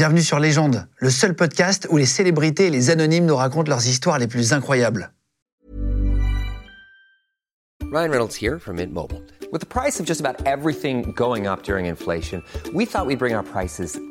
Bienvenue sur Légende, le seul podcast où les célébrités et les anonymes nous racontent leurs histoires les plus incroyables. Ryan Reynolds here from Mint Mobile. With the price of just about everything going up during inflation, we thought we'd bring our prices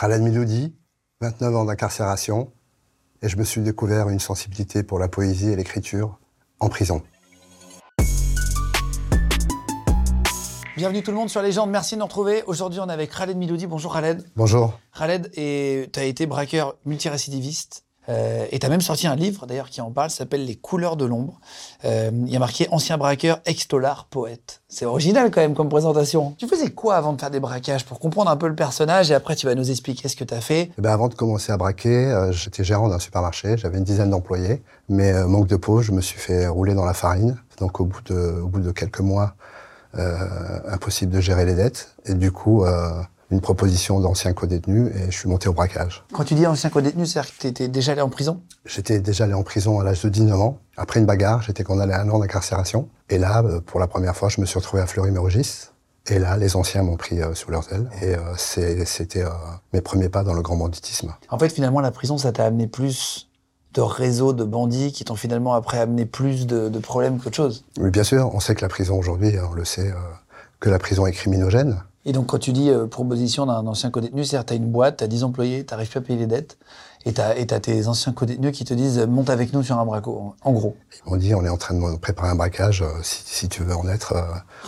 Khaled Miloudi, 29 ans d'incarcération, et je me suis découvert une sensibilité pour la poésie et l'écriture en prison. Bienvenue tout le monde sur Légende, merci de nous retrouver. Aujourd'hui, on est avec Khaled Miloudi. Bonjour Khaled. Bonjour. Khaled, et tu as été braqueur multirécidiviste. Euh, et tu as même sorti un livre d'ailleurs qui en parle, s'appelle Les couleurs de l'ombre. Euh, Il y a marqué ancien braqueur, ex-tolard, poète. C'est original quand même comme présentation. Tu faisais quoi avant de faire des braquages pour comprendre un peu le personnage et après tu vas nous expliquer ce que tu as fait? Eh ben, avant de commencer à braquer, euh, j'étais gérant d'un supermarché, j'avais une dizaine d'employés, mais manque de peau, je me suis fait rouler dans la farine. Donc au bout de, au bout de quelques mois, impossible de gérer les dettes. Et du coup, une proposition d'ancien co-détenu et je suis monté au braquage. Quand tu dis ancien co-détenu, c'est-à-dire que tu étais déjà allé en prison? J'étais déjà allé en prison à l'âge de 19 ans. Après une bagarre, j'étais condamné à un an d'incarcération. Et là, euh, pour la première fois, je me suis retrouvé à Fleury-Mérogis. Et là, les anciens m'ont pris euh, sous leurs ailes. Et euh, c'était euh, mes premiers pas dans le grand banditisme. En fait, finalement, la prison, ça t'a amené plus de réseaux de bandits qui t'ont finalement après amené plus de, de problèmes qu'autre chose? Mais bien sûr, on sait que la prison aujourd'hui, on le sait, que la prison est criminogène. Et donc, quand tu dis euh, proposition d'un ancien co-détenu, c'est-à-dire tu as une boîte, tu as 10 employés, tu n'arrives plus à payer les dettes, et tu as, tes anciens co-détenus qui te disent euh, monte avec nous sur un braco, en, en gros. Ils m'ont dit, on est en train de préparer un braquage, euh, si, si tu veux en être, euh,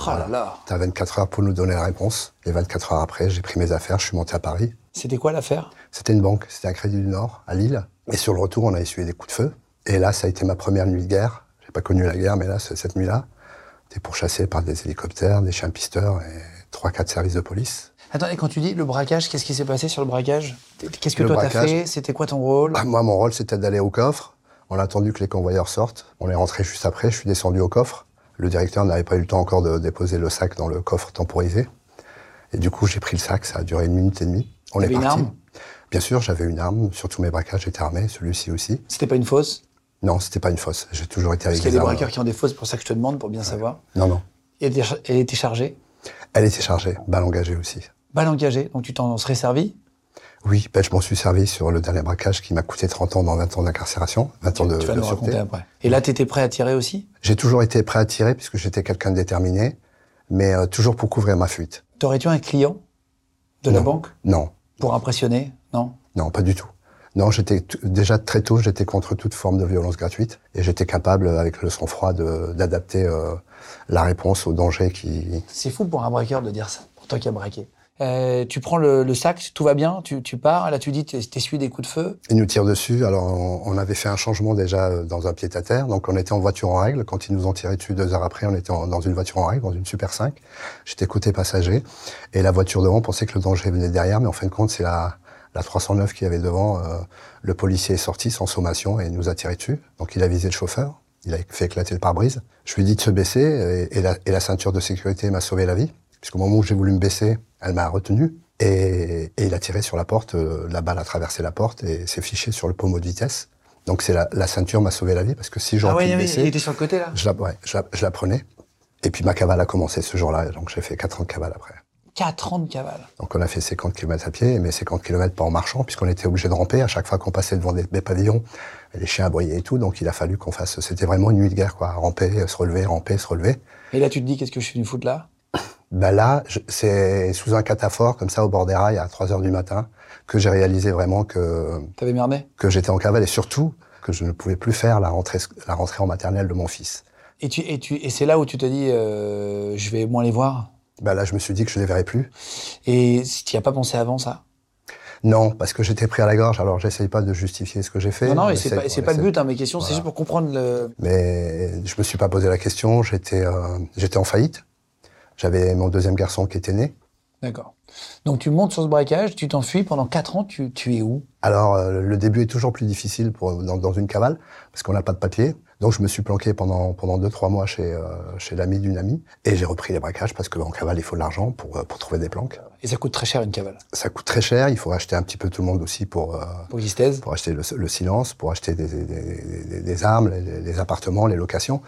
Oh là là tu as 24 heures pour nous donner la réponse. Et 24 heures après, j'ai pris mes affaires, je suis monté à Paris. C'était quoi l'affaire? C'était une banque, c'était un Crédit du Nord, à Lille. Et sur le retour, on a essuyé des coups de feu. Et là, ça a été ma première nuit de guerre. J'ai pas connu la guerre, mais là, ce- cette nuit-là, j'étais pourchassé par des hélicoptères, des chiens pisteurs et trois, quatre services de police. Attends, et quand tu dis le braquage, qu'est-ce qui s'est passé sur le braquage Qu'est-ce que Le toi t'as fait C'était quoi ton rôle Ah, moi, mon rôle, c'était d'aller au coffre. On a attendu que les convoyeurs sortent. On est rentré juste après. Je suis descendu au coffre. Le directeur n'avait pas eu le temps encore de déposer le sac dans le coffre temporisé. Et du coup, j'ai pris le sac. Ça a duré une minute et demie. On est une parti. arme Bien sûr, j'avais une arme. Sur tous mes braquages, j'étais armé. Celui-ci aussi. C'était pas une fausse Non, c'était pas une fausse. J'ai toujours été Parce avec qu'il y a des braqueurs qui ont des fausses, c'est pour ça que je te demande, pour bien savoir. Non, non. Et elle était chargée, Elle était chargée. Balle engagée aussi. balle engagée, donc tu t'en serais servi? Oui, ben, je m'en suis servi sur le dernier braquage qui m'a coûté 30 ans dans 20 ans d'incarcération, 20 ans de, Tu vas de nous raconter après. Et là, t'étais prêt à tirer aussi? J'ai toujours été prêt à tirer puisque j'étais quelqu'un de déterminé, mais euh, toujours pour couvrir ma fuite. T'aurais tu un client de la Non. banque? Non, pour impressionner? Non? Non, pas du tout. Non, j'étais déjà très tôt, j'étais contre toute forme de violence gratuite et j'étais capable, avec le sang-froid, d'adapter euh, la réponse au danger qui. C'est fou pour un braqueur de dire ça, pour toi qui as braqué. Euh, tu prends le, le sac, tout va bien, tu, tu pars, là tu dis t'es- t'essuies des coups de feu. Ils nous tirent dessus. Alors, on, on avait fait un changement déjà euh, dans un pied-à-terre. Donc, on était en voiture en règle. Quand ils nous ont tiré dessus deux heures après, on était en- dans une voiture en règle, dans une Super 5. J'étais côté passager. Et la voiture devant pensait que le danger venait derrière. Mais en fin de compte, c'est la, la 309 qui avait devant. euh, le policier est sorti sans sommation et il nous a tiré dessus. Donc, il a visé le chauffeur. Il a fait éclater le pare-brise. Je lui ai dit de se baisser et, et la, et la ceinture de sécurité m'a sauvé la vie. Puisqu'au moment où j'ai voulu me baisser, elle m'a retenu. Et, et il a tiré sur la porte, euh, la balle a traversé la porte et s'est fiché sur le pommeau de vitesse. Donc c'est la, la ceinture m'a sauvé la vie parce que si j'aurais Ah ouais, pu baisser, il était sur le côté là je la, ouais, je, la, je la prenais. Et puis ma cavale a commencé ce jour-là, donc j'ai fait 4 ans de cavale après. 4 ans de cavale. Donc on a fait 50 km à pied, mais 50 km pas en marchant, puisqu'on était obligé de ramper à chaque fois qu'on passait devant des, des pavillons. Les chiens aboyaient et tout, donc il a fallu qu'on fasse. C'était vraiment une nuit de guerre, quoi. Ramper, se relever, ramper, se relever. Et là tu te dis qu'est-ce que je suis venu foutre là? Ben là, c'est sous un cataphore, comme ça, au bord des rails, à 3 heures du matin, que j'ai réalisé vraiment que, T'avais merdé? que j'étais en cavale et surtout que je ne pouvais plus faire la rentrée, la rentrée en maternelle de mon fils. Et, tu, et, tu, et c'est là où tu te dis euh, je vais moins les voir? Ben là, je me suis dit que je ne les verrais plus. Et tu n'y as pas pensé avant ça? Non, parce que j'étais pris à la gorge. Alors, j'essaye pas de justifier ce que j'ai fait. Non, non, On et c'est pas, pas le but, hein, mes questions, c'est juste pour comprendre le. Mais je me suis pas posé la question. J'étais, euh, j'étais en faillite. J'avais mon deuxième garçon qui était né. D'accord. Donc tu montes sur ce braquage, tu t'enfuis pendant 4 ans, tu, tu es où? Alors, euh, le début est toujours plus difficile pour, dans, dans une cavale, parce qu'on n'a pas de papier. Donc, je me suis planqué pendant pendant deux trois mois chez euh, chez l'ami d'une amie, et j'ai repris les braquages parce que en cavale, il faut de l'argent pour euh, pour trouver des planques. Et ça coûte très cher une cavale. Ça coûte très cher. Il faut acheter un petit peu tout le monde aussi pour euh, Pour pour acheter le, le silence, pour acheter des, des, des- armes, les, les appartements, les locations.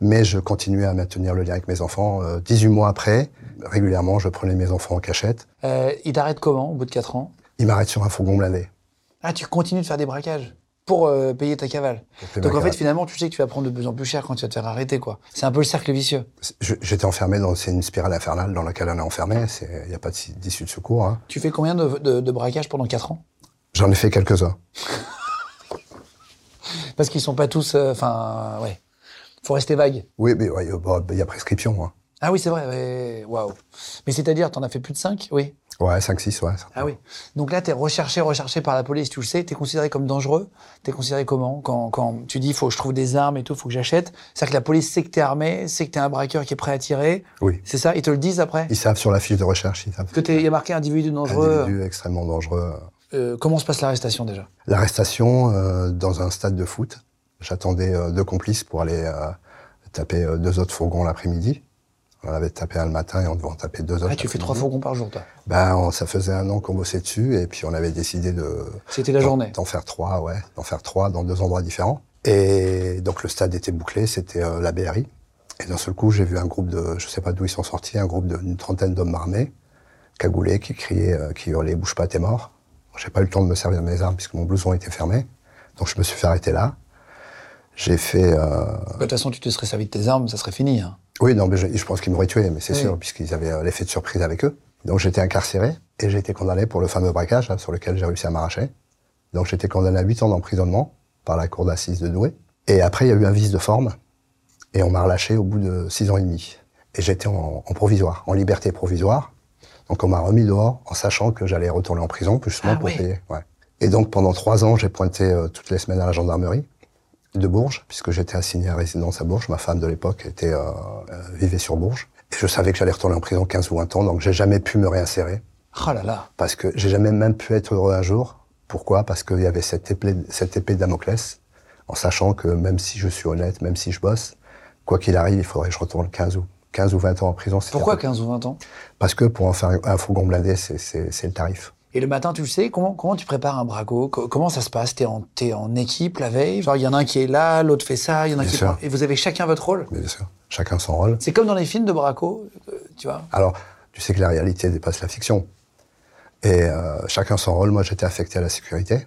Mais je continuais à maintenir le lien avec mes enfants. Euh, 18 mois après, régulièrement, je prenais mes enfants en cachette. Euh, ils t'arrêtent comment au bout de 4 ans? Ils m'arrêtent sur un fourgon blindé. Ah, tu continues de faire des braquages? Pour euh, payer ta cavale. Donc en fait, finalement, tu sais que tu vas prendre de plus en plus cher quand tu vas te faire arrêter, quoi. C'est un peu le cercle vicieux. J'étais enfermé dans c'est une spirale infernale dans laquelle on est enfermé. Il n'y a pas d'issue de secours. hein. Tu fais combien de, de, de braquages pendant 4 ans? J'en ai fait quelques-uns. Parce qu'ils sont pas tous. euh, Enfin, ouais. Faut rester vague. Oui, mais ouais, bon, il y a prescription. Hein. Ah oui, c'est vrai. Waouh. Mais c'est-à-dire, t'en as fait plus de 5 Oui. Ouais, 5-6, ouais. Ah oui. Donc là, t'es recherché, recherché par la police, tu le sais, t'es considéré comme dangereux. T'es considéré comment? Quand, quand tu dis, faut que je trouve des armes et tout, faut que j'achète. C'est-à-dire que la police sait que t'es armé, sait que t'es un braqueur qui est prêt à tirer. Oui. C'est ça? Ils te le disent après? Ils savent sur la fiche de recherche, ils savent. Que t'es, il y a marqué individu dangereux. Individu extrêmement dangereux. Euh, comment se passe l'arrestation déjà? L'arrestation euh, dans un stade de foot. J'attendais euh, deux complices pour aller euh, taper euh, deux autres fourgons l'après-midi. On avait tapé un le matin et on devait en taper deux autres. Ah, tu fais trois fourgons par jour, toi. Ben, on- ça faisait un an qu'on bossait dessus et puis on avait décidé de C'était la journée. d'en faire trois, ouais, d'en faire trois dans deux endroits différents. Et donc le stade était bouclé, c'était euh, la BRI. Et d'un seul coup, j'ai vu un groupe de, je sais pas d'où ils sont sortis, un groupe d'une trentaine d'hommes armés, cagoulés, qui criaient, euh, qui hurlaient "Bouge pas, t'es mort". J'ai pas eu le temps de me servir de mes armes puisque mon blouson était fermé, donc je me suis fait arrêter là. J'ai fait, euh, De toute façon, tu te serais servi de tes armes, ça serait fini. hein. Oui, non, mais je, je pense qu'ils m'auraient tué, mais c'est Oui. sûr, puisqu'ils avaient euh, l'effet de surprise avec eux. Donc j'étais incarcéré et j'ai été condamné pour le fameux braquage hein, sur lequel j'ai réussi à m'arracher. Donc j'étais condamné à 8 ans d'emprisonnement par la cour d'assises de Douai. Et après, il y a eu un vice de forme et on m'a relâché au bout de 6 ans et demi. Et j'étais en, en provisoire, en liberté provisoire. Donc on m'a remis dehors en sachant que j'allais retourner en prison, justement Ah pour payer. Ouais. Et donc pendant trois ans, j'ai pointé euh, toutes les semaines à la gendarmerie de Bourges, puisque j'étais assigné à résidence à Bourges. Ma femme de l'époque était euh, euh, vivait sur Bourges. Et je savais que j'allais retourner en prison 15 ou 20 ans, donc j'ai jamais pu me réinsérer. Oh là là. Parce que j'ai jamais même pu être heureux un jour. Pourquoi? Parce qu'il y avait cette épée, cette épée de Damoclès, en sachant que même si je suis honnête, même si je bosse, quoi qu'il arrive, il faudrait que je retourne 15 ou, 15 ou 20 ans en prison. Pourquoi un peu- 15 ou 20 ans? Parce que pour en faire un fourgon blindé, c'est le tarif. Et le matin, tu le sais, comment, comment tu prépares un braco Co- Comment ça se passe? T'es en, t'es en équipe la veille? Genre, il y en a un qui est là, l'autre fait ça, il y en a Bien qui sûr. prend- Et vous avez chacun votre rôle? Mais bien sûr, chacun son rôle. C'est comme dans les films de braco, euh, tu vois Alors, tu sais que la réalité dépasse la fiction. Et euh, chacun son rôle. Moi, j'étais affecté à la sécurité.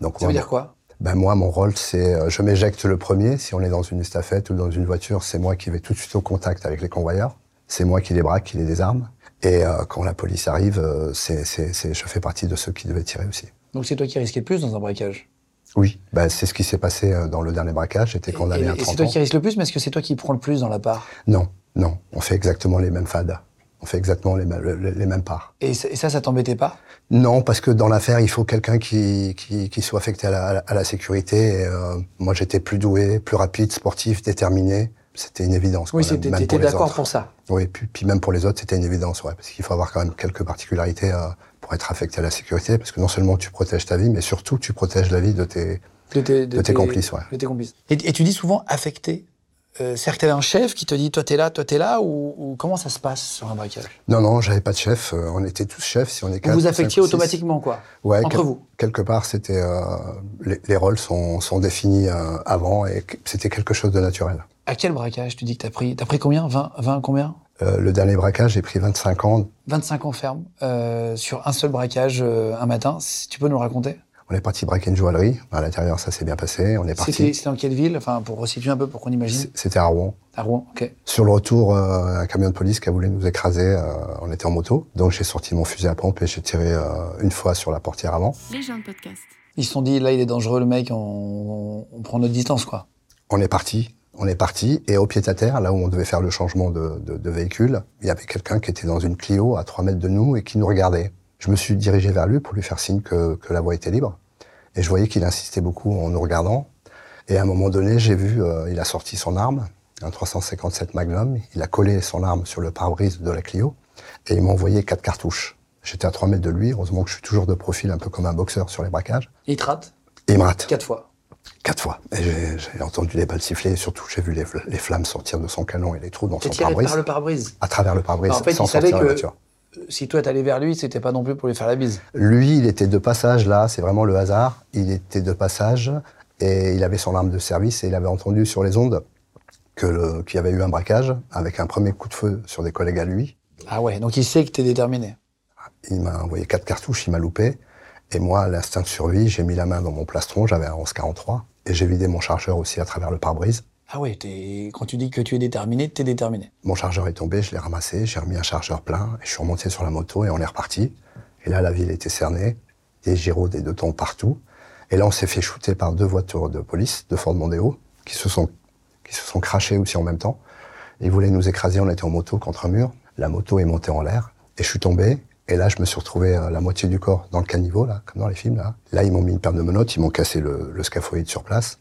Donc, Ça moi, veut dire quoi? Ben moi, mon rôle, c'est euh, je m'éjecte le premier. Si on est dans une estafette ou dans une voiture, c'est moi qui vais tout de suite au contact avec les convoyeurs. C'est moi qui les braque, qui les désarme. Et euh, quand la police arrive, euh, c'est, c'est, c'est- je fais partie de ceux qui devaient tirer aussi. Donc c'est toi qui risquais le plus dans un braquage? Oui, ben, c'est ce qui s'est passé euh, dans le dernier braquage. J'étais condamné et à et c'est 30 toi ans. qui risques le plus, mais est-ce que c'est toi qui prends le plus dans la part? Non, non, on fait exactement les mêmes fades. On fait exactement les, mêmes- les- mêmes parts. et, ça- ça, t'embêtait pas? Non, parce que dans l'affaire, il faut quelqu'un qui, qui, qui soit affecté à la, à la- à sécurité. Et, euh, moi, j'étais plus doué, plus rapide, sportif, déterminé. C'était une évidence. Oui, c'était- même t'étais pour les d'accord autres. pour ça. Oui, puis, puis même pour les autres, c'était une évidence, ouais, parce qu'il faut avoir quand même quelques particularités euh, pour être affecté à la sécurité, parce que non seulement tu protèges ta vie, mais surtout tu protèges la vie de tes. De tes, De tes complices, ouais. de tes complices. Et, et tu dis souvent affecté. Euh, C'est-à-dire que tu un chef qui te dit toi t'es là, toi t'es là, ou, ou comment ça se passe sur un braquage Non, non, j'avais pas de chef. euh, on était tous chefs. Si on est Vous quatre, vous cinq affectiez automatiquement, quoi Ouais, Entre quel- vous Quelque part, c'était euh, les, les rôles sont, sont définis euh, avant et c'était quelque chose de naturel. À quel braquage tu dis que t'as pris T'as pris combien? 20, 20 combien? Euh, le dernier braquage, j'ai pris 25 ans. 25 ans ferme euh, sur un seul braquage euh, un matin. Si tu peux nous le raconter? On est parti braquer une joaillerie. À l'intérieur, ça s'est bien passé. On est C'était parti. c'était dans quelle ville? Enfin, pour resituer un peu, pour qu'on imagine. C'était à Rouen. À Rouen, ok. Sur le retour, euh, un camion de police qui a voulu nous écraser. euh, on était en moto. Donc j'ai sorti mon fusil à pompe et j'ai tiré euh, une fois sur la portière avant. Les gens de podcast. Ils se sont dit, là, il est dangereux, le mec, on, on prend notre distance, quoi. On est parti. On est parti. Et au pied-à-terre, là où on devait faire le changement de, de, de véhicule, il y avait quelqu'un qui était dans une Clio à 3 mètres de nous et qui nous regardait. Je me suis dirigé vers lui pour lui faire signe que, que la voie était libre. Et je voyais qu'il insistait beaucoup en nous regardant. Et à un moment donné, j'ai vu, euh, il a sorti son arme, un 357 Magnum. Il a collé son arme sur le pare-brise de la Clio. Et il m'a envoyé quatre cartouches. J'étais à 3 mètres de lui. Heureusement que je suis toujours de profil, un peu comme un boxeur sur les braquages. Il te rate? Il me rate. quatre fois. Quatre fois. J'ai- entendu les balles siffler. Et surtout, j'ai vu les, fl- les flammes sortir de son canon et les trous dans son pare-brise. par le pare-brise. À travers le pare-brise, En fait, sans il sortir la que voiture. euh, si toi t'allais vers lui, c'était pas non plus pour lui faire la bise. Lui, il était de passage là, c'est vraiment le hasard. Il était de passage et il avait son arme de service et il avait entendu sur les ondes que qu'il y avait eu un braquage avec un premier coup de feu sur des collègues à lui. Ah ouais, donc il sait que t'es déterminé. Il m'a envoyé quatre cartouches, il m'a loupé. Et moi, à l'instinct de survie, j'ai mis la main dans mon plastron, j'avais un 1143 et j'ai vidé mon chargeur aussi à travers le pare-brise. Ah ouais, t'es- quand tu dis que tu es déterminé, t'es déterminé. Mon chargeur est tombé, je l'ai ramassé, j'ai remis un chargeur plein et je suis remonté sur la moto et on est reparti. Et là, la ville était cernée, des gyros, des deux tons partout. Et là, on s'est fait shooter par deux voitures de police, de Ford Mondeo, qui se sont, qui se sont crachées aussi en même temps. Ils voulaient nous écraser, on était en moto contre un mur. La moto est montée en l'air et je suis tombé. Et là, je me suis retrouvé euh, la moitié du corps dans le caniveau, là, comme dans les films. Là, là ils m'ont mis une paire de menottes, ils m'ont cassé le, le scaphoïde sur place.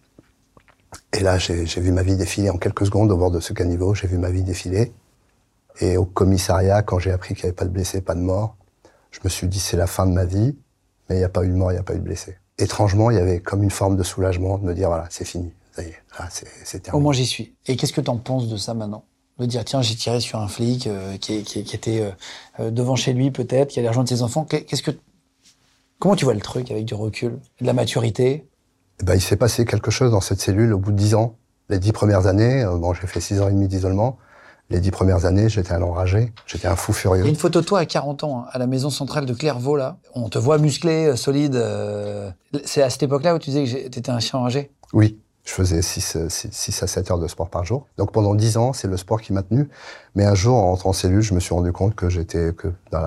Et là, j'ai vu ma vie défiler en quelques secondes au bord de ce caniveau. J'ai vu ma vie défiler. Et au commissariat, quand j'ai appris qu'il n'y avait pas de blessés, pas de morts, je me suis dit c'est la fin de ma vie, mais il n'y a pas eu de mort, il n'y a pas eu de blessés. Étrangement, il y avait comme une forme de soulagement de me dire voilà, c'est fini, ça y est, c'est c'est Au terminé. moins j'y suis. Et qu'est-ce que t'en penses de ça maintenant? De dire tiens, j'ai tiré sur un flic euh, qui, qui- qui était euh, euh, devant chez lui peut-être, qui allait rejoindre ses enfants. Qu'est- Qu'est-ce que comment tu vois le truc avec du recul, de la maturité? Eh ben, il s'est passé quelque chose dans cette cellule au bout de dix ans. Les dix premières années, euh, bon, j'ai fait six ans et demi d'isolement. Les dix premières années, j'étais un enragé, j'étais un fou Il y a furieux. une photo de toi à 40 ans, hein, à la maison centrale de Clairvaux, là. On te voit musclé, euh, solide. C'est à cette époque-là où tu disais que t'étais un chien enragé? Oui, je faisais 6, à 7 heures de sport par jour. Donc pendant 10 ans, c'est le sport qui m'a tenu. Mais un jour, en rentrant en cellule, je me suis rendu compte que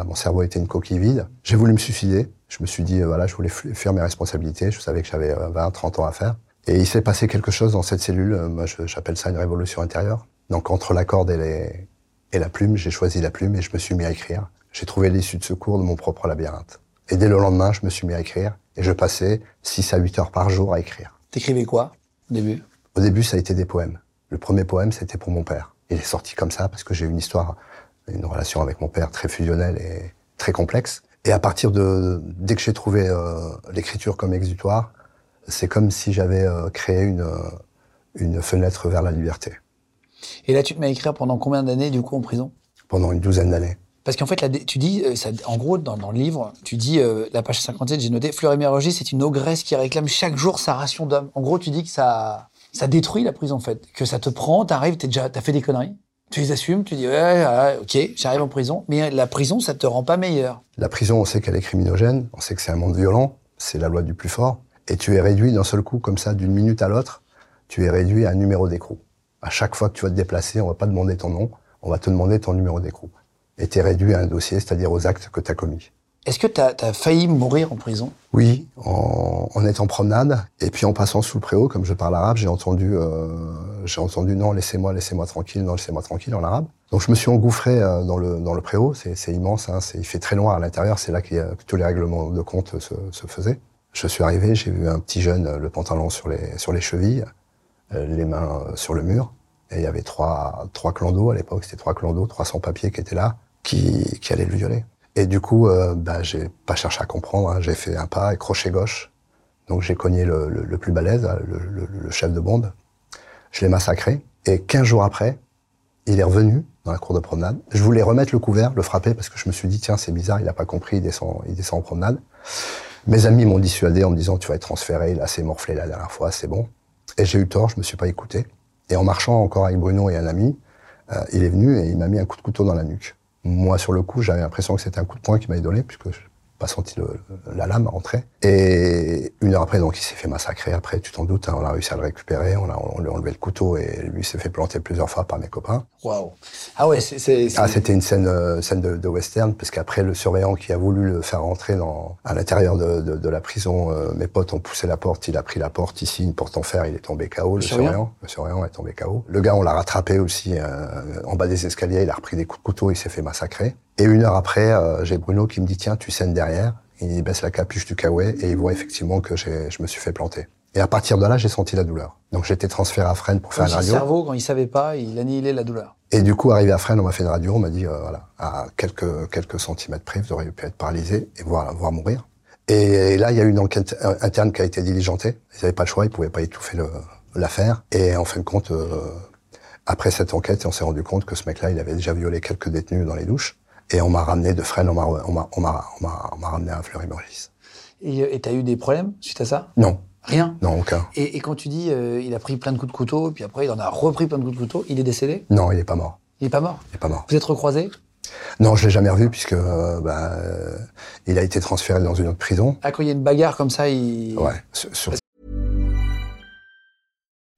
mon cerveau était une coquille vide. J'ai voulu me suicider. Je me suis dit, euh, voilà, je voulais f- faire mes responsabilités. Je savais que j'avais euh, 20, 30 ans à faire. Et il s'est passé quelque chose dans cette cellule. euh, Moi, j'appelle ça une révolution intérieure. Donc entre la corde et, et la plume, j'ai choisi la plume et je me suis mis à écrire. J'ai trouvé l'issue de secours de mon propre labyrinthe. Et dès le lendemain, je me suis mis à écrire. Et je passais 6 à 8 heures par jour à écrire. T'écrivais quoi, début Au début, ça a été des poèmes. Le premier poème, c'était pour mon père. Il est sorti comme ça parce que j'ai une histoire, une relation avec mon père très fusionnelle et très complexe. Et à partir de, dès que j'ai trouvé euh, l'écriture comme exutoire, c'est comme si j'avais euh, créé une, euh, une fenêtre vers la liberté. Et là, tu te mets à écrire pendant combien d'années, du coup, en prison? Pendant une douzaine d'années. Parce qu'en fait, tu dis, euh, en gros, dans, le livre, tu dis, euh, la page 57, j'ai noté, Fleury Mérogis, c'est une ogresse qui réclame chaque jour sa ration d'homme. En gros, tu dis que ça, ça détruit la prison, en fait. Que ça te prend, t'arrives, t'as fait des conneries, tu les assumes, tu dis, ouais, ouais, ok, j'arrive en prison. Mais la prison, ça te rend pas meilleur. La prison, on sait qu'elle est criminogène, on sait que c'est un monde violent, c'est la loi du plus fort. Et tu es réduit d'un seul coup, comme ça, d'une minute à l'autre, tu es réduit à un numéro d'écrou. À chaque fois que tu vas te déplacer, on va pas demander ton nom, on va te demander ton numéro d'écrou. Tu es réduit à un dossier, c'est-à-dire aux actes que tu as commis. Est-ce que t'as as failli mourir en prison? Oui, en, en étant en promenade, et puis en passant sous le préau, comme je parle arabe, j'ai entendu, euh, j'ai entendu non, laissez-moi, laissez-moi tranquille, non, laissez-moi tranquille en arabe. Donc je me suis engouffré euh, dans le dans le préau, c'est immense, hein, il fait très loin à l'intérieur, c'est là a- que tous les règlements de compte se, se faisaient. Je suis arrivé, j'ai vu un petit jeune, euh, le pantalon sur les sur les chevilles, euh, les mains euh, sur le mur, et il y avait trois trois clans d'eau à l'époque, c'était trois clans d'eau, 300 papiers qui étaient là, qui qui allaient le violer. Et du coup, euh, bah, j'ai pas cherché à comprendre. hein. J'ai fait un pas et crochet gauche. Donc j'ai cogné le, le- le plus balèze, hein, le, le- le chef de bande. Je l'ai massacré. Et 15 jours après, il est revenu dans la cour de promenade. Je voulais remettre le couvert, le frapper, parce que je me suis dit, tiens, c'est bizarre, il n'a pas compris, il descend, il descend en promenade. Mes amis m'ont dissuadé en me disant, tu vas être transféré, il a assez morflé la dernière fois, c'est bon. Et j'ai eu tort, je me suis pas écouté. Et en marchant encore avec Bruno et un ami, euh, il est venu et il m'a mis un coup de couteau dans la nuque. Moi, sur le coup, j'avais l'impression que c'était un coup de poing qui m'avait donné, puisque pas senti le- la lame rentrer. Et une heure après, donc, il s'est fait massacrer. Après, tu t'en doutes, hein, on a réussi à le récupérer, on, a, on lui a enlevé le couteau et lui s'est fait planter plusieurs fois par mes copains. Waouh. Ah ouais, c'est- Ah, c'était une scène, euh, scène de, de western, parce qu'après, le surveillant qui a voulu le faire rentrer dans, à l'intérieur de, de, de la prison, euh, mes potes ont poussé la porte, il a pris la porte ici, une porte en fer, il est tombé KO, le, surveillant surveillant. Le surveillant est tombé KO. Le gars, on l'a rattrapé aussi euh, en bas des escaliers, il a repris des coups de couteau, il s'est fait massacrer. Et une heure après, euh, j'ai Bruno qui me dit, tiens, tu saignes derrière. Il baisse la capuche du kawaii et il voit effectivement que je me suis fait planter. Et à partir de là, j'ai senti la douleur. Donc j'ai été transféré à Fresnes pour faire Comme un si le radio. cerveau, quand il savait pas, il annihilait la douleur. Et du coup, arrivé à Fresnes, on m'a fait une radio, on m'a dit, euh, voilà, à quelques, quelques centimètres près, vous auriez pu être paralysé et voir, voir mourir. Et, là, il y a eu une enquête interne qui a été diligentée. Ils n'avaient pas le choix, ils pouvaient pas étouffer l'affaire. Et en fin de compte, euh, après cette enquête, on s'est rendu compte que ce mec-là, il avait déjà violé quelques détenus dans les douches. Et on m'a ramené de Fresnes, on m'a, on m'a, on m'a, on m'a ramené à Fleury-Mérogis. Et t'as eu des problèmes suite à ça? Non. Rien? Non, aucun. Et, et quand tu dis euh, il a pris plein de coups de couteau, puis après il en a repris plein de coups de couteau, il est décédé? Non, il est pas mort. Il est pas mort? Il est pas mort. Vous êtes recroisés Non, je l'ai jamais revu puisque euh, bah, euh, il a été transféré dans une autre prison. Ah, quand il y a une bagarre comme ça, il... Ouais, sur, sur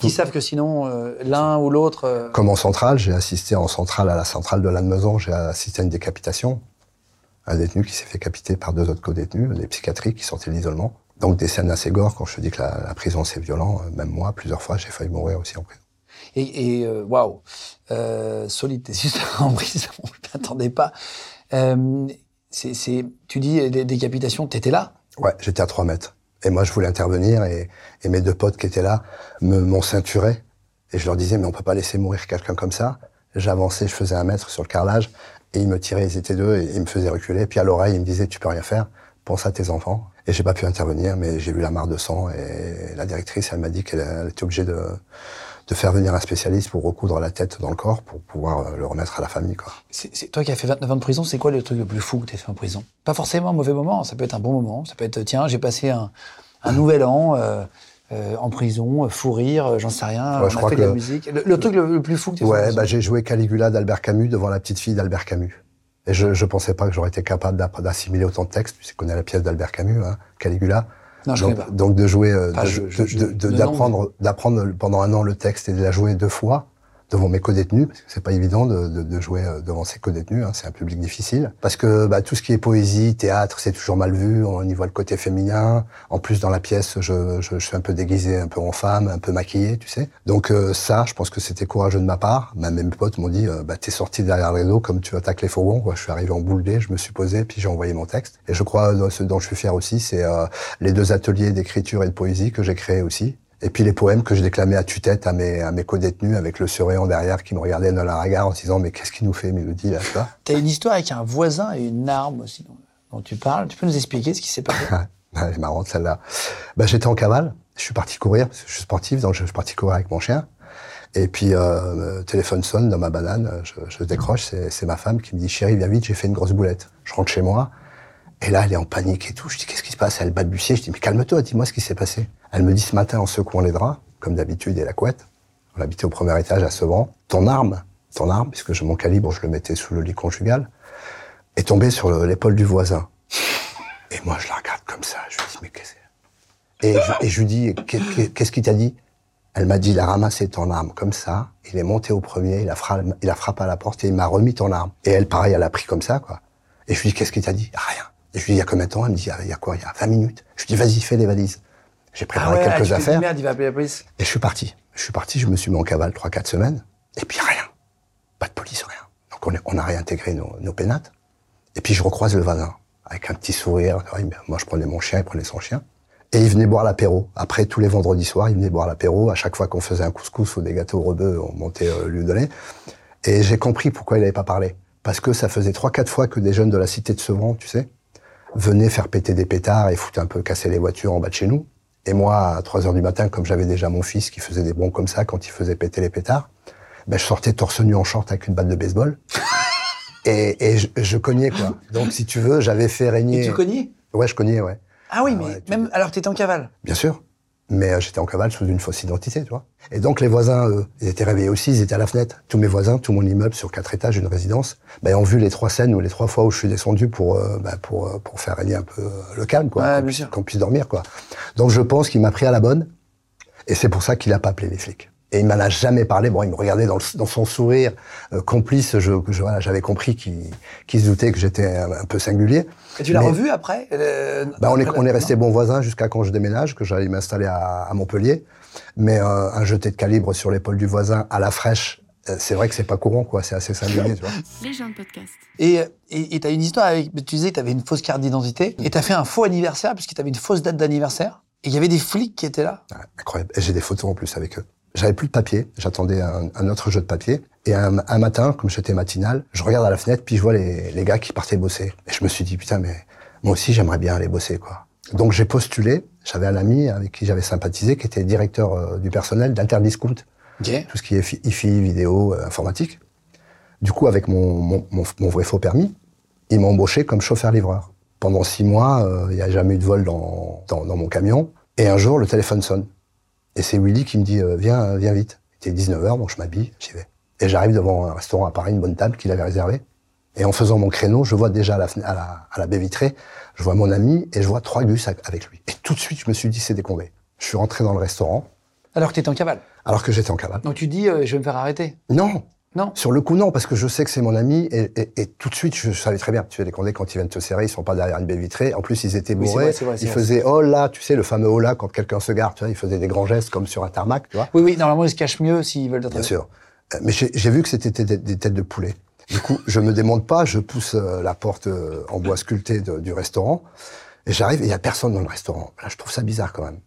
Qui savent que sinon euh, l'un ou l'autre euh, Comme en centrale, j'ai assisté en centrale à la centrale de Lannemezan, j'ai assisté à une décapitation. Un détenu qui s'est fait capiter par deux autres co-détenus, des psychiatriques qui sortaient de l'isolement. Donc des scènes assez gore quand je te dis que la, la prison c'est violent. euh, Même moi, plusieurs fois, j'ai failli mourir aussi en prison. Et, euh, waouh, euh, solide tes histoires en prison, je m'attendais pas. Euh, c'est, tu dis des décapitations, t'étais là? Ouais, j'étais à 3 mètres. Et moi, je voulais intervenir et, mes deux potes qui étaient là m'ont ceinturé. Et je leur disais, mais on peut pas laisser mourir quelqu'un comme ça. J'avançais, je faisais un mètre sur le carrelage et ils me tiraient, ils étaient deux et ils me faisaient reculer. Puis à l'oreille, ils me disaient, tu peux rien faire, pense à tes enfants. Et j'ai pas pu intervenir, mais j'ai vu la mare de sang et la directrice, elle m'a dit qu'elle elle était obligée de, de faire venir un spécialiste pour recoudre la tête dans le corps pour pouvoir euh, le remettre à la famille, quoi. c'est, toi qui as fait 29 ans de prison, c'est quoi le truc le plus fou que tu as fait en prison? Pas forcément un mauvais moment, ça peut être un bon moment, ça peut être tiens, j'ai passé un, un nouvel an euh, euh, en prison, fou rire, j'en sais rien, Ouais, on je a crois fait de la que- musique. Le, le truc le, le plus fou que tu as fait Ouais, bah, j'ai joué Caligula d'Albert Camus devant la petite fille d'Albert Camus. Et je, je pensais pas que j'aurais été capable d'assimiler autant de textes, puisqu'on connaît la pièce d'Albert Camus, hein, Caligula. Non, je donc, connais pas. donc de jouer, euh, Enfin, d'apprendre pendant un an le texte et de la jouer deux fois devant mes co-détenus, parce que c'est pas évident de, de, de jouer euh, devant ses co-détenus, hein, c'est un public difficile. Parce que bah, tout ce qui est poésie, théâtre, c'est toujours mal vu, on y voit le côté féminin. En plus, dans la pièce, je, je, je suis un peu déguisé, un peu en femme, un peu maquillé, tu sais. Donc euh, ça, je pense que c'était courageux de ma part. Même mes potes m'ont dit, euh, bah, t'es sorti derrière le rideau comme tu attaques les fourgons. Je suis arrivé en boule je me suis posé, puis j'ai envoyé mon texte. Et je crois, ce dont je suis fier aussi, c'est euh, les deux ateliers d'écriture et de poésie que j'ai créés aussi. Et puis les poèmes que je déclamais à tue-tête à mes, à mes co-détenus avec le surveillant derrière qui me regardait dans la regard en se disant mais qu'est-ce qu'il nous fait Mélodie là tu vois? T'as une histoire avec un voisin et une arme aussi dont, dont tu parles. Tu peux nous expliquer ce qui s'est passé? Elle est marrante celle-là. Bah, j'étais en cavale, je suis parti courir, parce que je suis sportif, donc je suis parti courir avec mon chien. Et puis, euh, le téléphone sonne dans ma banane, je, je décroche, c'est ma femme qui me dit, chérie, viens vite, j'ai fait une grosse boulette. Je rentre chez moi, et là, elle est en panique et tout. Je dis, qu'est-ce qui se passe? Elle balbutiait, je dis, mais calme-toi, dis-moi ce qui s'est passé. Elle me dit ce matin, en secouant les draps, comme d'habitude, et la couette, on habitait au premier étage à Sevran, ton arme, ton arme, puisque je, mon calibre, je le mettais sous le lit conjugal, est tombée sur le- l'épaule du voisin. Et moi, je la regarde comme ça, je lui dis, mais qu'est-ce et je, et je lui dis, Qu'est- qu'est- qu'est-ce qu'il t'a dit? Elle m'a dit, il a ramassé ton arme comme ça, il est monté au premier, il a, frappé à la porte et il m'a remis ton arme. Et elle, pareil, elle a pris comme ça, quoi. Et je lui dis, qu'est-ce qu'il t'a dit? Rien. Et je lui dis, il y a combien de temps? Elle me dit, il y a quoi? Il y a 20 minutes. Je lui dis, vas-y, fais les valises. J'ai préparé ah, quelques tu te dis, affaires. merde, il va appeler la police. Et je suis parti. Je suis parti, je me suis mis en cavale 3-4 semaines. Et puis rien. Pas de police, rien. Donc on, est- on a réintégré nos, nos pénates. Et puis je recroise le voisin. Avec un petit sourire. Ouais, mais Moi je prenais mon chien, il prenait son chien. Et il venait boire l'apéro. Après, tous les vendredis soirs, il venait boire l'apéro. À chaque fois qu'on faisait un couscous ou des gâteaux au rebeu, on montait euh, lui donner. Et j'ai compris pourquoi il n'avait pas parlé. Parce que ça faisait 3-4 fois que des jeunes de la cité de Sevran, tu sais, venaient faire péter des pétards et foutre un peu casser les voitures en bas de chez nous. Et moi, à 3 heures du matin, comme j'avais déjà mon fils qui faisait des bons comme ça quand il faisait péter les pétards, ben, je sortais torse nu en short avec une batte de baseball. et et je, je cognais, quoi. Donc, si tu veux, j'avais fait régner... Et tu cognais? Ouais, je cognais, ouais. Ah oui, Ah mais ouais, tu- même alors t'étais en cavale? Bien sûr. Mais euh, j'étais en cavale sous une fausse identité, tu vois. Et donc les voisins, eux, ils étaient réveillés aussi, ils étaient à la fenêtre. Tous mes voisins, tout mon immeuble sur quatre étages, une résidence, ben, ont vu les trois scènes ou les trois fois où je suis descendu pour, euh, ben, pour, euh, pour faire régner un peu euh, le calme, quoi. Ouais. Qu'on puisse dormir, quoi. Donc je pense qu'il m'a pris à la bonne. Et c'est pour ça qu'il a pas appelé les flics. Et il m'en a jamais parlé. Bon, il me regardait dans, le- dans son sourire euh, complice. Je, je- voilà, j'avais compris qu'il qu'il se doutait que j'étais un, un peu singulier. Et tu l'as revu après euh, Bah, on est, on est resté bons voisins jusqu'à quand je déménage, que j'allais m'installer à, à Montpellier. Mais euh, un jeté de calibre sur l'épaule du voisin à la fraîche, euh, c'est vrai que c'est pas courant, quoi. C'est assez singulier, tu vois. Les gens de podcast. Et et et t'as une histoire avec. Tu disais que t'avais une fausse carte d'identité et t'as fait un faux anniversaire puisque t'avais une fausse date d'anniversaire. Et il y avait des flics qui étaient là. Ouais, incroyable. Et j'ai des photos en plus avec eux. J'avais plus de papier, j'attendais un, un autre jeu de papier. Et un, un matin, comme j'étais matinal, je regarde à la fenêtre, puis je vois les, les gars qui partaient bosser. Et je me suis dit, putain, mais moi aussi, j'aimerais bien aller bosser, quoi. Donc j'ai postulé. J'avais un ami avec qui j'avais sympathisé, qui était directeur euh, du personnel d'Interdiscount, tout ce qui est fi- IFI, vidéo, euh, informatique. Du coup, avec mon, mon, mon, mon vrai faux permis, il m'a embauché comme chauffeur-livreur. Pendant six mois, euh, il n'y a jamais eu de vol dans, dans, dans mon camion. Et un jour, le téléphone sonne. Et c'est Willy qui me dit euh, Viens, euh, viens vite. Il était 19h, donc je m'habille, j'y vais. Et j'arrive devant un restaurant à Paris, une bonne table qu'il avait réservée. Et en faisant mon créneau, je vois déjà à la, fenêtre- à la, à la baie vitrée, je vois mon ami et je vois trois gus avec lui. Et tout de suite, je me suis dit C'est décombé. Je suis rentré dans le restaurant, Alors que t'étais en cavale. alors que j'étais en cavale. Donc tu dis, euh, je vais me faire arrêter. Non, Non. sur le coup, non, parce que je sais que c'est mon ami et, et- et tout de suite, je savais très bien. Tu es des condés quand ils viennent te serrer, ils sont pas derrière une baie vitrée. En plus, ils étaient bourrés. vrai, c'est vrai, c'est ils vrai. faisaient oh là, tu sais, le fameux oh là quand quelqu'un se gare, tu vois, ils faisaient des grands gestes comme sur un tarmac, tu vois. Oui, oui, normalement ils se cachent mieux s'ils veulent Bien t'attraper. sûr. Euh, Mais j'ai j'ai vu que c'était des, des têtes de poulet. Du coup, je me démonte pas, je pousse euh, la porte euh, en bois sculpté de- du restaurant et j'arrive et il y a personne dans le restaurant. Là, je trouve ça bizarre quand même.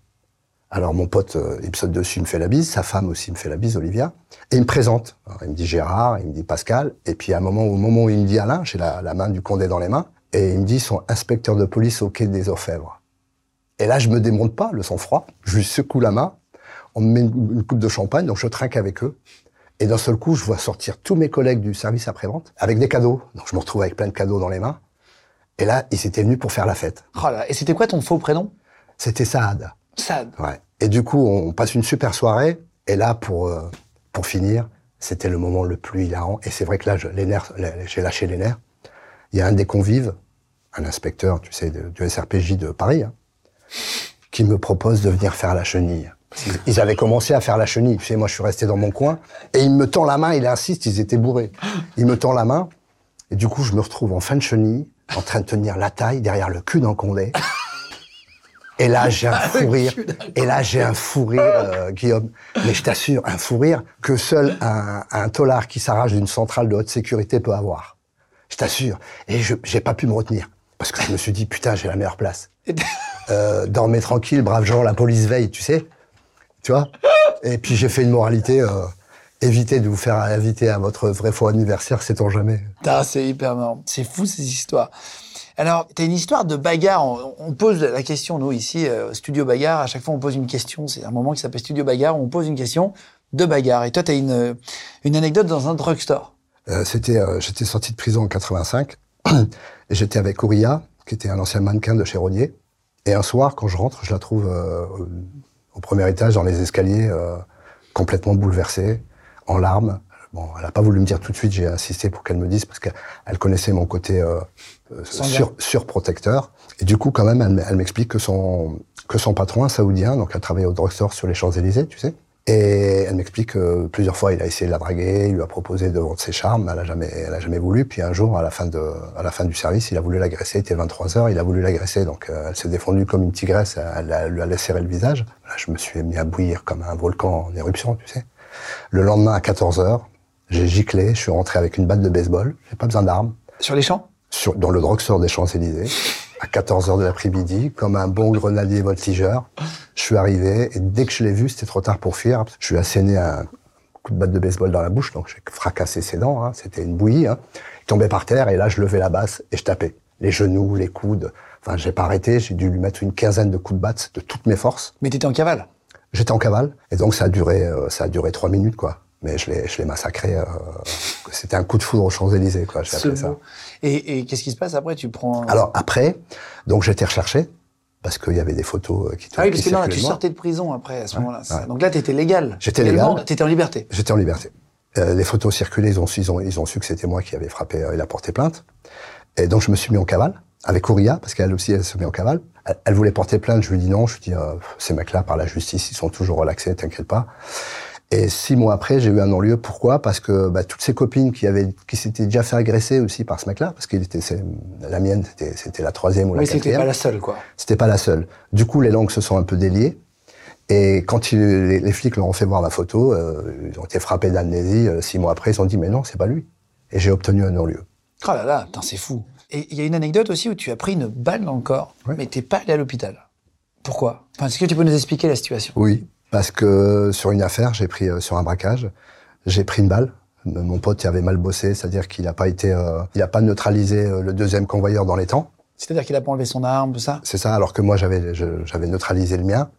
Alors mon pote, euh, saute dessus, il me fait la bise, sa femme aussi me fait la bise, Olivia, et il me présente. Alors, il me dit Gérard, il me dit Pascal, et puis à un moment, au moment où il me dit Alain, j'ai la, la main du Condé dans les mains, et il me dit son inspecteur de police au quai des Orfèvres. Et là, je me démonte pas, le sang-froid, je lui secoue la main, on me met une, une coupe de champagne, donc je trinque avec eux. Et d'un seul coup, je vois sortir tous mes collègues du service après-vente avec des cadeaux. Donc je me retrouve avec plein de cadeaux dans les mains. Et là, ils étaient venus pour faire la fête. Oh là, et c'était quoi ton faux prénom? C'était Saad. Et du coup, on passe une super soirée. Et là, pour, euh, pour finir, c'était le moment le plus hilarant. Et c'est vrai que là, j'ai lâché les nerfs. Il y a un des convives, un inspecteur, tu sais, du SRPJ de Paris, hein, qui me propose de venir faire la chenille. Ils avaient commencé à faire la chenille. Tu sais, moi, je suis resté dans mon coin. Et il me tend la main, il insiste, ils étaient bourrés. Il me tend la main. Et du coup, je me retrouve en fin de chenille, en train de tenir la taille derrière le cul d'un condé. Et là, j'ai un fou rire. Et là, j'ai un fou rire, euh, Guillaume. Mais je t'assure, un fou rire que seul un, un tolard qui s'arrache d'une centrale de haute sécurité peut avoir. Je t'assure. Et je j'ai pas pu me retenir. Parce que je me suis dit, putain, j'ai la meilleure place. Euh, dormez tranquille, braves gens, la police veille, tu sais. Tu vois? Et puis j'ai fait une moralité. Euh, évitez de vous faire inviter à votre vrai faux anniversaire, sait-on jamais. Ah, c'est hyper marrant. C'est fou ces histoires. Alors, tu as une histoire de bagarre. On, on pose la question, nous, ici, euh, Studio Bagarre. À chaque fois, on pose une question. C'est un moment qui s'appelle Studio Bagarre. On pose une question de bagarre. Et toi, tu as une, une anecdote dans un drugstore. Euh, c'était, euh, j'étais sorti de prison en 85 et j'étais avec Ouria, qui était un ancien mannequin de chez Rodier. Et un soir, quand je rentre, je la trouve euh, au- au premier étage, dans les escaliers, euh, complètement bouleversée, en larmes. Bon, elle n'a pas voulu me dire tout de suite, j'ai insisté pour qu'elle me dise, parce qu'elle connaissait mon côté euh, euh, sur, surprotecteur. Et du coup, quand même, elle, m'explique que son, que son patron, un saoudien, donc elle travaillait au drugstore sur les Champs-Élysées, tu sais, et elle m'explique que plusieurs fois, il a essayé de la draguer, il lui a proposé de vendre ses charmes, elle a jamais, elle a jamais voulu. Puis un jour, à la fin de, à la fin du service, il a voulu l'agresser. Il était 23 heures, il a voulu l'agresser. Donc, euh, elle s'est défendue comme une tigresse. Elle, a- elle lui a laissé le visage. Là, je me suis mis à bouillir comme un volcan en éruption, tu sais. Le lendemain, à 14 heures, j'ai giclé. Je suis rentré avec une batte de baseball. J'ai pas besoin d'armes. Sur les champs? Sur, dans le drugstore des Champs-Élysées, à 14 heures de l'après-midi, comme un bon grenadier voltigeur. Je suis arrivé et dès que je l'ai vu, c'était trop tard pour fuir. Je suis asséné un coup de batte de baseball dans la bouche, donc j'ai fracassé ses dents. hein. C'était une bouillie. Hein. Il tombait par terre et là, je levais la basse et je tapais. Les genoux, les coudes. Enfin, j'ai pas arrêté. J'ai dû lui mettre une quinzaine de coups de batte de toutes mes forces. Mais tu étais en cavale? J'étais en cavale et donc ça a duré, euh, ça a duré trois minutes quoi. Mais je l'ai, je l'ai massacré. euh, c'était un coup de foudre aux Champs Élysées quoi. J'ai appelé ça. Et, et qu'est-ce qui se passe après? Tu prends. Alors après, donc j'étais recherché parce qu'il y avait des photos euh, qui. ah oui, parce que non, là, tu sortais de prison après, à ce moment-là. ouais. Donc là, tu étais légal. J'étais légal. Tu étais en liberté. J'étais en liberté. Euh, les photos circulaient, ils ont, ils ont, ils ont su que c'était moi qui avais frappé euh, et la porté plainte. Et donc je me suis mis en cavale avec Ouria, parce qu'elle aussi, elle se met en cavale. Elle, elle voulait porter plainte, je lui dis non, je lui dis, euh, ces mecs-là, par la justice, ils sont toujours relaxés, t'inquiète pas. Et six mois après, j'ai eu un non-lieu. Pourquoi? Parce que bah, toutes ces copines qui avaient, qui s'étaient déjà fait agresser aussi par ce mec-là, parce qu'il était, la mienne, c'était, c'était la troisième ou la Oui, c'était quatrième. pas la seule, quoi. C'était pas la seule. Du coup, les langues se sont un peu déliées. Et quand il- les, les flics leur ont fait voir ma photo, euh, ils ont été frappés d'amnésie. Euh, six mois après, ils ont dit mais non, c'est pas lui. Et j'ai obtenu un non-lieu. Oh là là, putain, c'est fou. Et il y a une anecdote aussi où tu as pris une balle dans le corps, Ouais. mais t'es pas allé à l'hôpital. Pourquoi? Enfin, Est-ce que tu peux nous expliquer la situation? Oui, parce que sur une affaire, j'ai pris euh, sur un braquage, j'ai pris une balle. Mon pote il avait mal bossé, c'est-à-dire qu'il n'a pas été, euh, il a pas neutralisé euh, le deuxième convoyeur dans les temps. C'est-à-dire qu'il a pas enlevé son arme, tout ça? C'est ça, alors que moi j'avais, j'avais neutralisé le mien.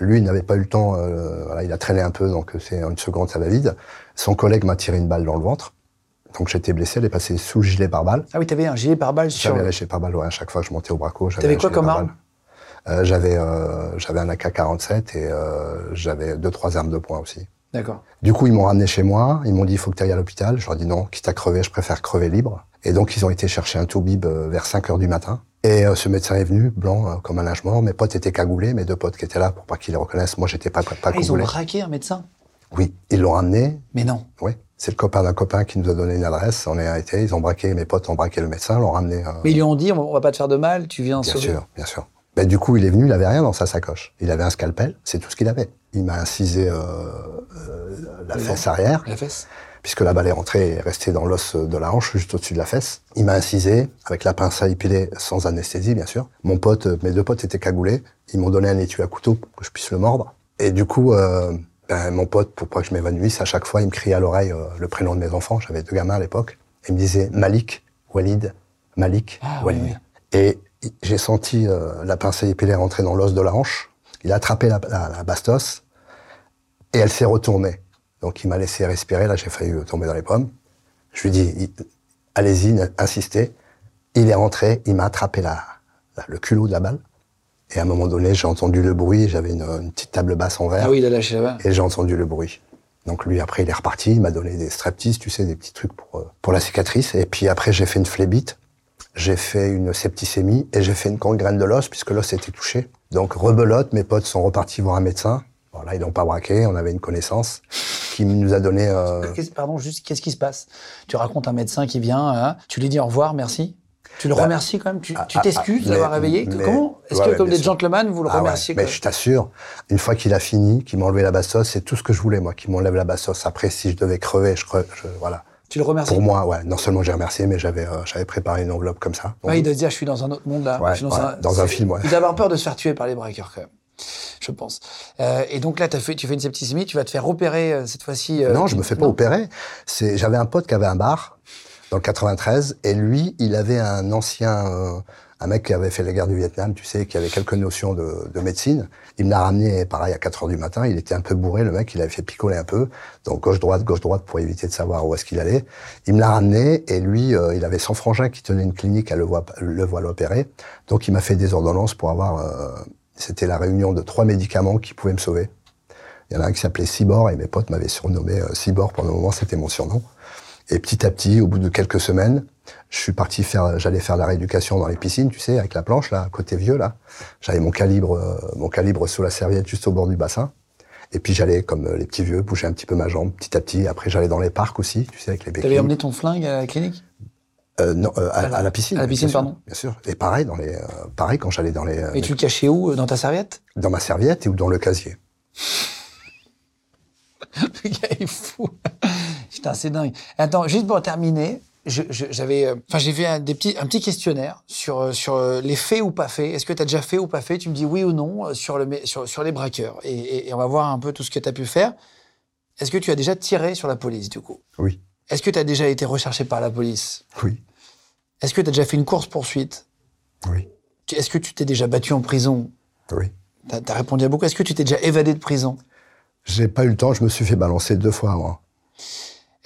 Lui, il n'avait pas eu le temps. euh, voilà, il a traîné un peu, donc c'est une seconde, ça va vite. Son collègue m'a tiré une balle dans le ventre, donc j'étais blessé. Elle est passée sous le gilet par balle. Ah oui, t'avais un gilet par balle sur. J'avais un gilet par balle. Ouais, à chaque fois que je montais au braco, T'avais quoi comme arme? J'avais, euh, j'avais un AK-47 et euh, j'avais deux trois armes de poing aussi. D'accord. Du coup, ils m'ont ramené chez moi. Ils m'ont dit, il faut que tu ailles à l'hôpital. Je leur ai dit non, quitte à crever, je préfère crever libre. Et donc, ils ont été chercher un toubib euh, vers 5 heures du matin. Et euh, ce médecin est venu, blanc, euh, comme un linge mort. Mes potes étaient cagoulés, mes deux potes qui étaient là pour pas qu'ils les reconnaissent. Moi, j'étais pas, pas Ah, ils ont cagoulé. braqué un médecin? Oui, ils l'ont ramené. Mais non. Oui, c'est le copain d'un copain qui nous a donné une adresse. On est été, ils ont braqué, mes potes ont braqué le médecin, l'ont ramené. euh, Mais ils lui ont dit, on va pas te faire de mal, tu viens Bien sauver. sûr, bien sûr. Ben, du coup, il est venu, il avait rien dans sa sacoche. Il avait un scalpel, c'est tout ce qu'il avait. Il m'a incisé euh, euh, la Le fesse arrière, La fesse puisque la balle est rentrée et est restée dans l'os de la hanche, juste au-dessus de la fesse. Il m'a incisé, avec la pince à épiler, sans anesthésie, bien sûr. Mon pote, euh, mes deux potes étaient cagoulés. Ils m'ont donné un étui à couteau pour que je puisse le mordre. Et du coup, euh, ben, mon pote, pour pas que je m'évanouisse, à chaque fois, il me criait à l'oreille le prénom de mes enfants. J'avais deux gamins à l'époque. Il me disait Malik, Walid, Malik, Ah, Walid. oui, Et j'ai senti euh, la pince à épiler rentrer dans l'os de la hanche. Il a attrapé la, la, la bastos et elle s'est retournée. Donc il m'a laissé respirer. Là, j'ai failli tomber dans les pommes. Je lui ai dit, il- allez-y, insistez. Il est rentré, il m'a attrapé la, le culot de la balle. Et à un moment donné, j'ai entendu le bruit. J'avais une, une petite table basse en verre. Ah oui, il a lâché la balle. Et j'ai entendu le bruit. Donc lui, après, il est reparti. Il m'a donné des streptis, tu sais, des petits trucs pour, euh, pour la cicatrice. Et puis après, j'ai fait une phlébite. J'ai fait une septicémie et j'ai fait une gangrène de l'os puisque l'os était touché. Donc rebelote, mes potes sont repartis voir un médecin. Bon, là, ils n'ont pas braqué. On avait une connaissance qui nous a donné... euh, Pardon, juste, qu'est-ce qui se passe? Tu racontes un médecin qui vient, hein, tu lui dis au revoir, merci. Tu le Bah, remercies quand même? Tu ah, ah, t'excuses ah, d'avoir réveillé? mais- Comment? Est-ce ouais, que, ouais, comme des sûr. gentlemen, vous le Ah ouais, remerciez Mais je t'assure, une fois qu'il a fini, qu'il m'a enlevé la bastos, c'est tout ce que je voulais, moi, qu'il m'enlève la bastos. Après, si je devais crever, je, creve, je- voilà. Tu le remercies Pour moi, ouais. Non seulement j'ai remercié, mais j'avais, euh, j'avais préparé une enveloppe comme ça. Ouais, il doit se dire, je suis dans un autre monde là. Ouais, je suis dans, ouais, un, dans un c'est- film, ouais. Il doit avoir peur de se faire tuer par les braqueurs quand même. Je pense. Euh, et donc là, as fait, tu fais une septicémie, tu vas te faire opérer euh, cette fois-ci. euh, non, je me fais pas non. opérer. C'est, j'avais un pote qui avait un bar dans le 93, et lui, il avait un ancien, euh, un mec qui avait fait la guerre du Vietnam, tu sais, qui avait quelques notions de, de médecine. Il me l'a ramené, pareil, à 4 heures du matin. Il était un peu bourré, le mec. Il avait fait picoler un peu. Donc, gauche-droite, gauche-droite, pour éviter de savoir où est-ce qu'il allait. Il me l'a ramené, et lui, euh, il avait son frangin qui tenait une clinique à le le l'opérer. Donc, il m'a fait des ordonnances pour avoir, euh, c'était la réunion de trois médicaments qui pouvaient me sauver. Il y en a un qui s'appelait Cibor et mes potes m'avaient surnommé euh, Cibor pendant un moment, c'était mon surnom. Et petit à petit, au bout de quelques semaines, je suis parti faire, j'allais faire la rééducation dans les piscines, tu sais, avec la planche là, côté vieux là. J'avais mon calibre, euh, mon calibre sous la serviette juste au bord du bassin. Et puis j'allais, comme euh, les petits vieux, bouger un petit peu ma jambe petit à petit. Après, j'allais dans les parcs aussi, tu sais, avec les béquilles. T'avais emmené ton flingue à la clinique? Euh, non, euh, à, à la piscine. À la bien piscine, sûr, pardon. Bien sûr. Et pareil, dans les, euh, pareil quand j'allais dans les, Et tu le cachais où Dans ta serviette? Dans ma serviette et ou dans le casier. Le gars est fou. Putain, c'est dingue. Attends, juste pour terminer, j'avais, euh, enfin, j'ai fait un, des petits, un petit questionnaire sur, euh, sur euh, les faits ou pas faits. Est-ce que tu as déjà fait ou pas fait? Tu me dis oui ou non sur, le, sur, sur les braqueurs. Et, et- et on va voir un peu tout ce que tu as pu faire. Est-ce que tu as déjà tiré sur la police, du coup? Oui, Est-ce que tu as déjà été recherché par la police? Oui, Est-ce que tu as déjà fait une course-poursuite? Oui, Est-ce que tu t'es déjà battu en prison? Oui. Tu as, répondu à beaucoup. Est-ce que tu t'es déjà évadé de prison? J'ai pas eu le temps, je me suis fait balancer deux fois avant.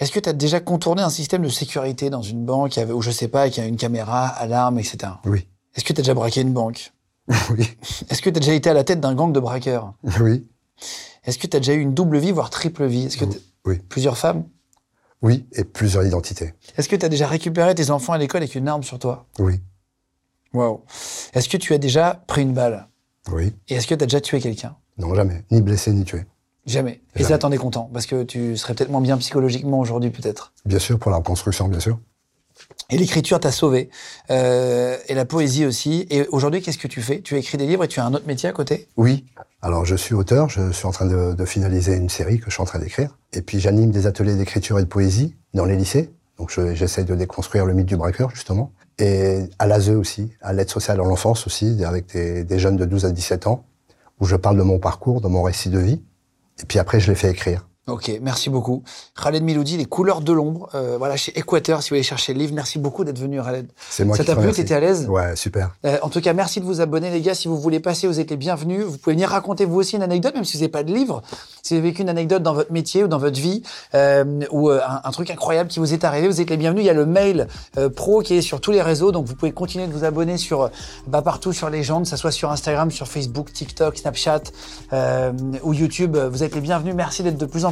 Est-ce que tu as déjà contourné un système de sécurité dans une banque où je sais pas, qui a une caméra, alarme, etc. Oui, Est-ce que tu as déjà braqué une banque? Oui, Est-ce que tu as déjà été à la tête d'un gang de braqueurs? Oui, Est-ce que tu as déjà eu une double vie, voire triple vie? Est-ce que t'as- oui, plusieurs femmes? Oui, et plusieurs identités. Est-ce que tu as déjà récupéré tes enfants à l'école avec une arme sur toi? Oui, Waouh. Est-ce que tu as déjà pris une balle? Oui, Et est-ce que tu as déjà tué quelqu'un? Non jamais, ni blessé ni tué. Jamais. Et ça, t'en es content, parce que tu serais peut-être moins bien psychologiquement aujourd'hui, peut-être. Bien sûr, pour la reconstruction, bien sûr. Et l'écriture t'a sauvé, euh, et la poésie aussi. Et aujourd'hui, qu'est-ce que tu fais? Tu écris des livres et tu as un autre métier à côté? Oui. Alors, je suis auteur, je suis en train de, de finaliser une série que je suis en train d'écrire. Et puis, j'anime des ateliers d'écriture et de poésie dans les lycées. Donc, je- j'essaie de déconstruire le mythe du braqueur, justement. Et à l'ASE aussi, à l'aide sociale à l'enfance aussi, avec des, des jeunes de 12 à 17 ans, où je parle de mon parcours, de mon récit de vie. Et puis après, je les fais écrire. Ok, merci beaucoup. Khaled Miloudi, Les couleurs de l'ombre, euh, voilà, chez Équateur, si vous voulez chercher le livre. Merci beaucoup d'être venu, Khaled. C'est moi Ça t'a plu. T'étais à l'aise? Ouais, super. Euh, en tout cas, merci de vous abonner, les gars. Si vous voulez passer, vous êtes les bienvenus. Vous pouvez venir raconter vous aussi une anecdote, même si vous n'avez pas de livre. Si vous avez vécu une anecdote dans votre métier ou dans votre vie, euh, ou euh, un, un truc incroyable qui vous est arrivé, vous êtes les bienvenus. Il y a le mail euh, pro qui est sur tous les réseaux, donc vous pouvez continuer de vous abonner sur, bah, partout sur Légende, que ça soit sur Instagram, sur Facebook, TikTok, Snapchat euh, ou YouTube. Vous êtes les bienvenus. Merci d'être de plus en